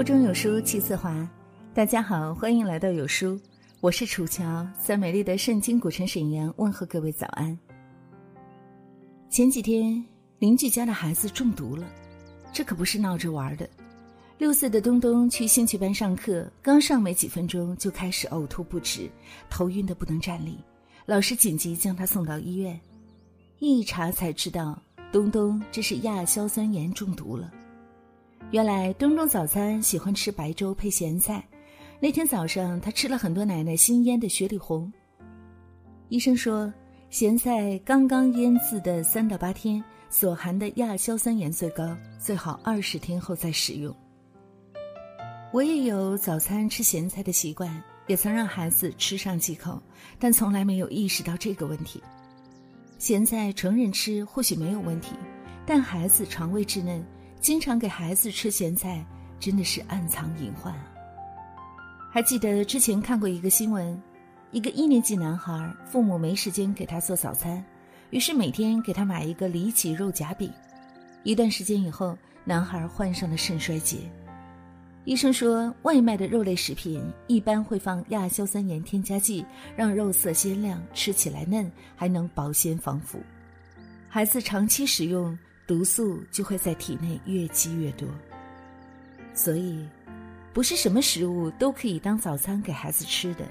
腹中有书气自华，大家好，欢迎来到有书，我是楚乔，在美丽的圣经古城沈阳问候各位早安。前几天邻居家的孩子中毒了，这可不是闹着玩的。六岁的东东去兴趣班上课，刚上没几分钟就开始呕吐不止，头晕的不能站立，老师紧急将他送到医院，一查才知道东东这是亚硝酸盐中毒了。原来东东早餐喜欢吃白粥配咸菜，那天早上他吃了很多奶奶新腌的雪里红。医生说，咸菜刚刚腌制的三到八天所含的亚硝酸盐最高，最好二十天后再使用。我也有早餐吃咸菜的习惯，也曾让孩子吃上几口，但从来没有意识到这个问题。咸菜成人吃或许没有问题，但孩子肠胃稚嫩。经常给孩子吃咸菜，真的是暗藏隐患啊！还记得之前看过一个新闻，一个一年级男孩父母没时间给他做早餐，于是每天给他买一个里脊肉夹饼。一段时间以后，男孩患上了肾衰竭。医生说，外卖的肉类食品一般会放亚硝酸盐添加剂，让肉色鲜亮，吃起来嫩，还能保鲜防腐。孩子长期食用。毒素就会在体内越积越多，所以不是什么食物都可以当早餐给孩子吃的。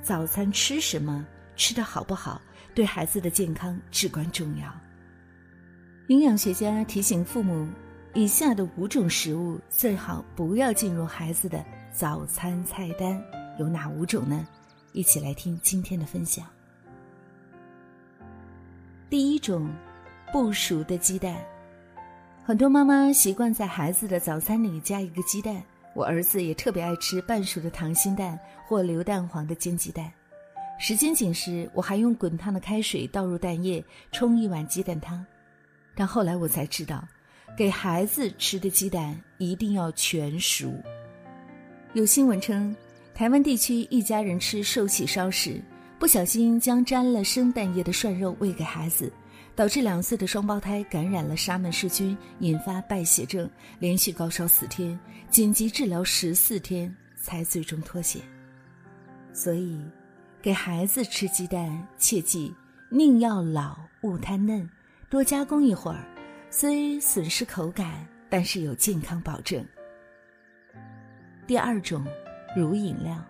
早餐吃什么，吃的好不好，对孩子的健康至关重要。营养学家提醒父母，以下的五种食物最好不要进入孩子的早餐菜单，有哪五种呢？一起来听今天的分享。第一种，不熟的鸡蛋。很多妈妈习惯在孩子的早餐里加一个鸡蛋，我儿子也特别爱吃半熟的溏心蛋或流蛋黄的煎鸡蛋。时间紧时，我还用滚烫的开水倒入蛋液冲一碗鸡蛋汤。但后来我才知道，给孩子吃的鸡蛋一定要全熟。有新闻称，台湾地区一家人吃寿喜烧时，不小心将沾了生蛋液的涮肉喂给孩子。导致两岁的双胞胎感染了沙门氏菌，引发败血症，连续高烧四天，紧急治疗十四天才最终脱险。所以，给孩子吃鸡蛋，切记宁要老勿贪嫩，多加工一会儿，虽损失口感，但是有健康保证。第二种，乳饮料，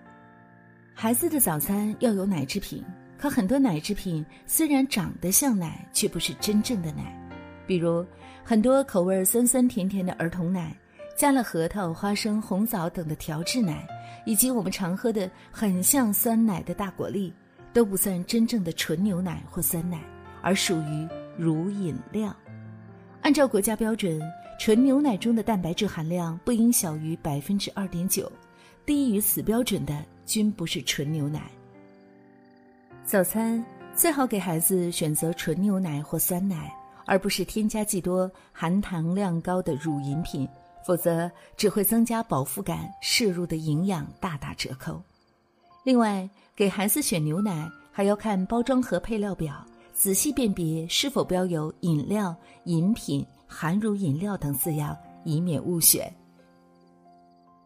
孩子的早餐要有奶制品。可很多奶制品虽然长得像奶，却不是真正的奶，比如很多口味酸酸甜甜的儿童奶，加了核桃、花生、红枣等的调制奶，以及我们常喝的很像酸奶的大果粒，都不算真正的纯牛奶或酸奶，而属于乳饮料。按照国家标准，纯牛奶中的蛋白质含量不应小于百分之二点九，低于此标准的均不是纯牛奶。早餐最好给孩子选择纯牛奶或酸奶，而不是添加剂多、含糖量高的乳饮品，否则只会增加饱腹感，摄入的营养大打折扣。另外，给孩子选牛奶还要看包装盒配料表，仔细辨别是否标有“饮料”“饮品”“含乳饮料”等字样，以免误选。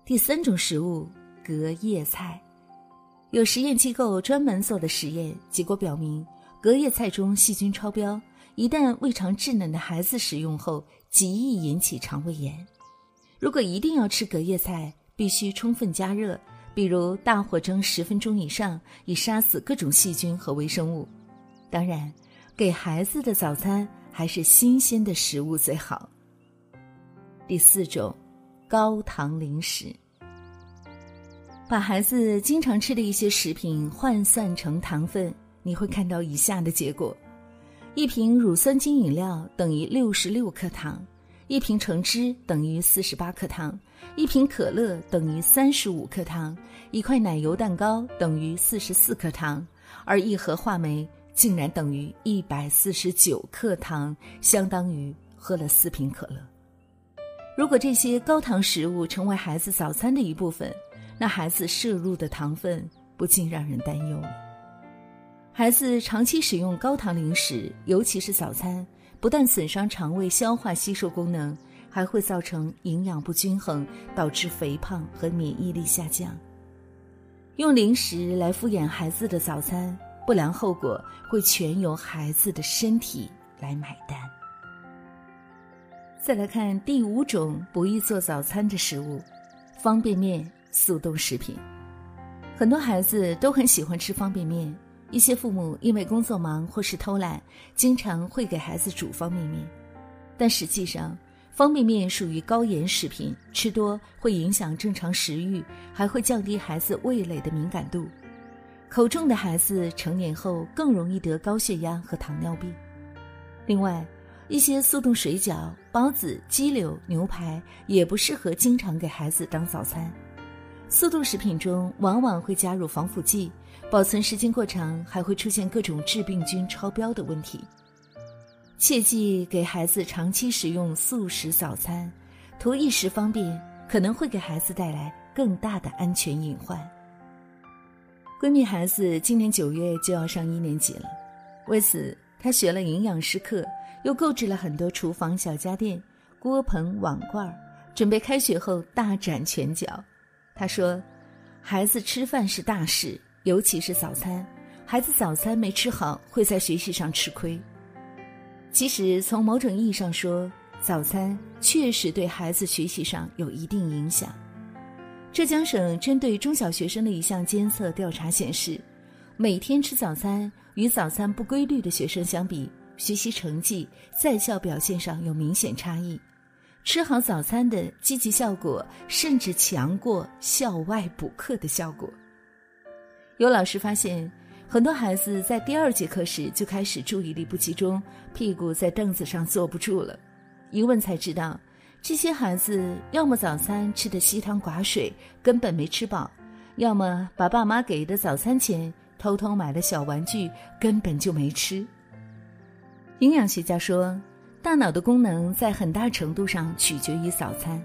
第三种食物，隔夜菜。有实验机构专门做的实验，结果表明，隔夜菜中细菌超标，一旦胃肠稚嫩的孩子食用后，极易引起肠胃炎。如果一定要吃隔夜菜，必须充分加热，比如大火蒸十分钟以上，以杀死各种细菌和微生物。当然，给孩子的早餐还是新鲜的食物最好。第四种，高糖零食。把孩子经常吃的一些食品换算成糖分，你会看到以下的结果：一瓶乳酸菌饮料等于六十六克糖，一瓶橙汁等于四十八克糖，一瓶可乐等于三十五克糖，一块奶油蛋糕等于四十四克糖，而一盒话梅竟然等于一百四十九克糖，相当于喝了四瓶可乐。如果这些高糖食物成为孩子早餐的一部分，那孩子摄入的糖分不禁让人担忧了。孩子长期使用高糖零食，尤其是早餐，不但损伤肠胃消化吸收功能，还会造成营养不均衡，导致肥胖和免疫力下降。用零食来敷衍孩子的早餐，不良后果会全由孩子的身体来买单。再来看第五种不易做早餐的食物——方便面、速冻食品。很多孩子都很喜欢吃方便面，一些父母因为工作忙或是偷懒，经常会给孩子煮方便面。但实际上，方便面属于高盐食品，吃多会影响正常食欲，还会降低孩子味蕾的敏感度。口重的孩子成年后更容易得高血压和糖尿病。另外，一些速冻水饺、包子、鸡柳、牛排也不适合经常给孩子当早餐。速冻食品中往往会加入防腐剂，保存时间过长，还会出现各种致病菌超标的问题。切记给孩子长期食用速食早餐，图一时方便，可能会给孩子带来更大的安全隐患。闺蜜孩子今年九月就要上一年级了，为此她学了营养师课，又购置了很多厨房小家电、锅盆碗罐，准备开学后大展拳脚。他说：“孩子吃饭是大事，尤其是早餐。孩子早餐没吃好，会在学习上吃亏。其实从某种意义上说，早餐确实对孩子学习上有一定影响。浙江省针对中小学生的一项监测调查显示，每天吃早餐与早餐不规律的学生相比，学习成绩、在校表现上有明显差异。”吃好早餐的积极效果，甚至强过校外补课的效果。有老师发现，很多孩子在第二节课时就开始注意力不集中，屁股在凳子上坐不住了。一问才知道，这些孩子要么早餐吃的稀汤寡水，根本没吃饱；要么把爸妈给的早餐钱偷偷买了小玩具，根本就没吃。营养学家说。大脑的功能在很大程度上取决于早餐，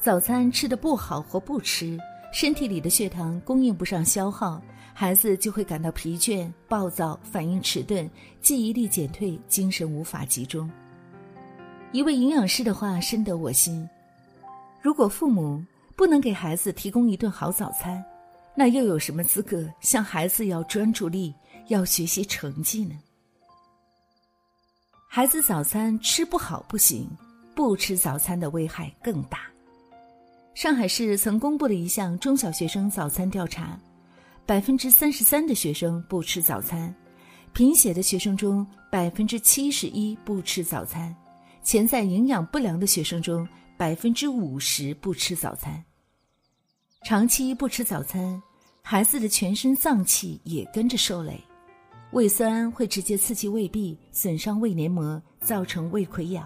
早餐吃的不好或不吃，身体里的血糖供应不上消耗，孩子就会感到疲倦、暴躁、反应迟钝、记忆力减退、精神无法集中。一位营养师的话深得我心：如果父母不能给孩子提供一顿好早餐，那又有什么资格向孩子要专注力、要学习成绩呢？孩子早餐吃不好不行，不吃早餐的危害更大。上海市曾公布了一项中小学生早餐调查，百分之三十三的学生不吃早餐，贫血的学生中百分之七十一不吃早餐，潜在营养不良的学生中百分之五十不吃早餐。长期不吃早餐，孩子的全身脏器也跟着受累。胃酸会直接刺激胃壁，损伤胃黏膜，造成胃溃疡；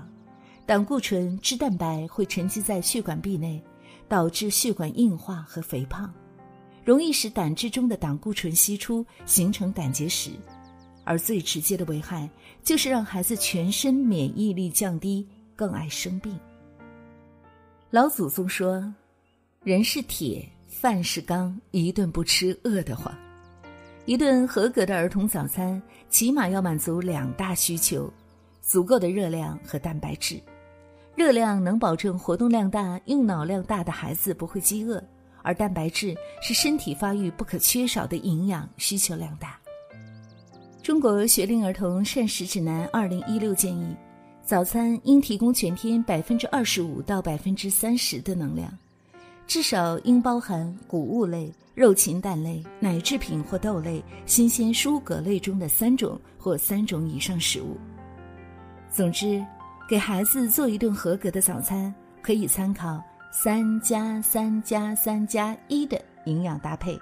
胆固醇、脂蛋白会沉积在血管壁内，导致血管硬化和肥胖，容易使胆汁中的胆固醇析出，形成胆结石。而最直接的危害就是让孩子全身免疫力降低，更爱生病。老祖宗说：“人是铁，饭是钢，一顿不吃饿得慌。”一顿合格的儿童早餐，起码要满足两大需求：足够的热量和蛋白质。热量能保证活动量大、用脑量大的孩子不会饥饿，而蛋白质是身体发育不可缺少的营养，需求量大。中国学龄儿童膳食指南二零一六建议，早餐应提供全天百分之二十五到百分之三十的能量，至少应包含谷物类。肉禽蛋类、奶制品或豆类、新鲜蔬果类中的三种或三种以上食物。总之，给孩子做一顿合格的早餐，可以参考“三加三加三加一”的营养搭配：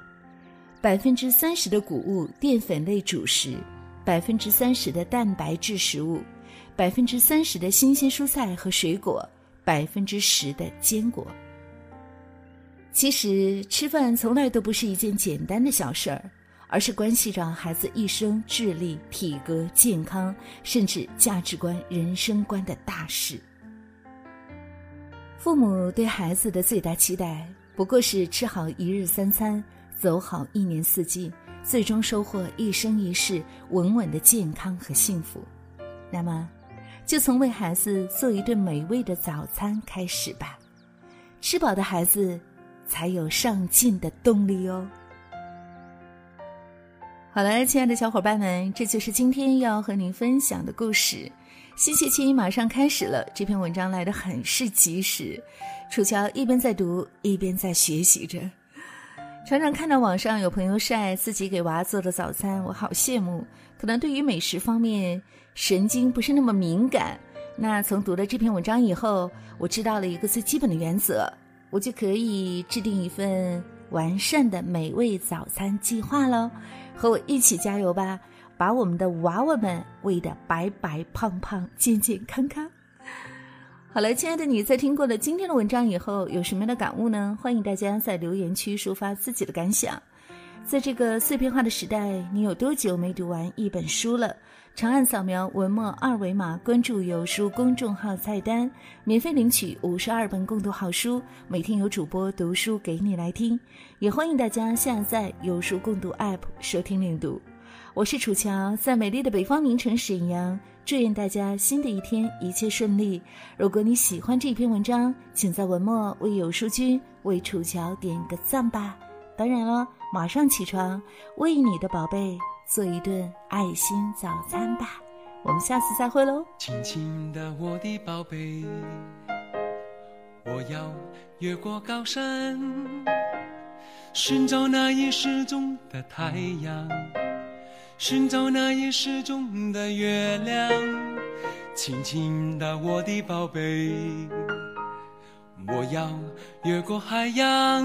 百分之三十的谷物、淀粉类主食，百分之三十的蛋白质食物，百分之三十的新鲜蔬菜和水果，百分之十的坚果。其实吃饭从来都不是一件简单的小事儿，而是关系着孩子一生智力、体格、健康，甚至价值观、人生观的大事。父母对孩子的最大期待，不过是吃好一日三餐，走好一年四季，最终收获一生一世稳稳的健康和幸福。那么。就从为孩子做一顿美味的早餐开始吧。吃饱的孩子，才有上进的动力哦。好了，亲爱的小伙伴们，这就是今天要和您分享的故事。新学期马上开始了，这篇文章来的很是及时。楚乔一边在读，一边在学习着。常常看到网上有朋友晒自己给娃做的早餐，我好羡慕。可能对于美食方面神经不是那么敏感。那从读了这篇文章以后，我知道了一个最基本的原则，我就可以制定一份完善的美味早餐计划喽。和我一起加油吧，把我们的娃娃们喂得白白胖胖、健健康康。好了，亲爱的你，在听过了今天的文章以后，有什么样的感悟呢？欢迎大家在留言区抒发自己的感想。在这个碎片化的时代，你有多久没读完一本书了？长按扫描文末二维码，关注有书公众号菜单，免费领取五十二本共读好书，每天有主播读书给你来听。也欢迎大家下载有书共读 App 收听领读。我是楚乔，在美丽的北方名城沈阳。祝愿大家新的一天一切顺利。如果你喜欢这篇文章，请在文末为有书君、为楚乔点个赞吧。当然了，马上起床，为你的宝贝做一顿爱心早餐吧。我们下次再会喽。亲亲的我的宝贝，我要越过高山，寻找那已失踪的太阳。寻找那已失踪的月亮，亲亲的我的宝贝，我要越过海洋，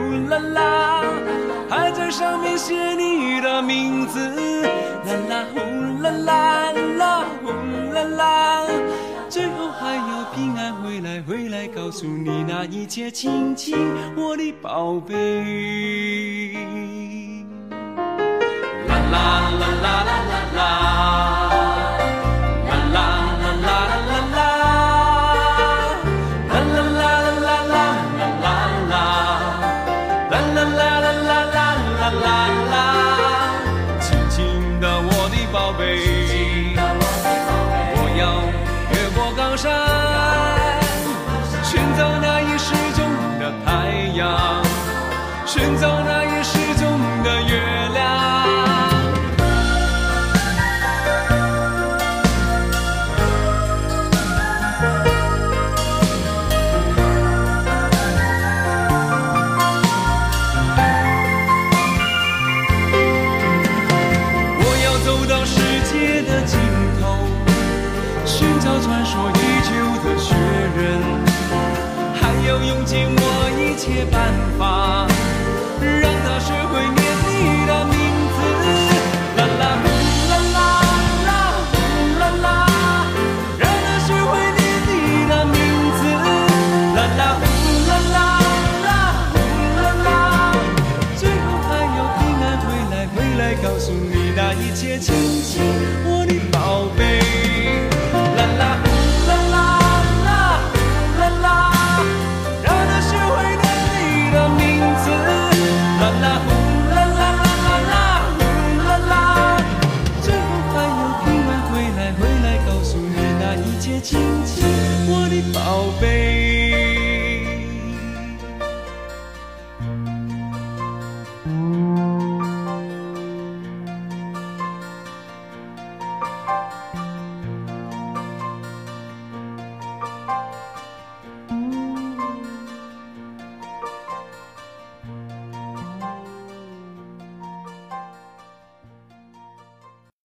啦啦，还在上面写你的名字。啦啦呼啦啦啦呼啦啦，最后还要平安回来，回来告诉你那一切，亲亲我的宝贝。啦啦啦啦啦啦，啦切办法。亲亲，我的宝贝。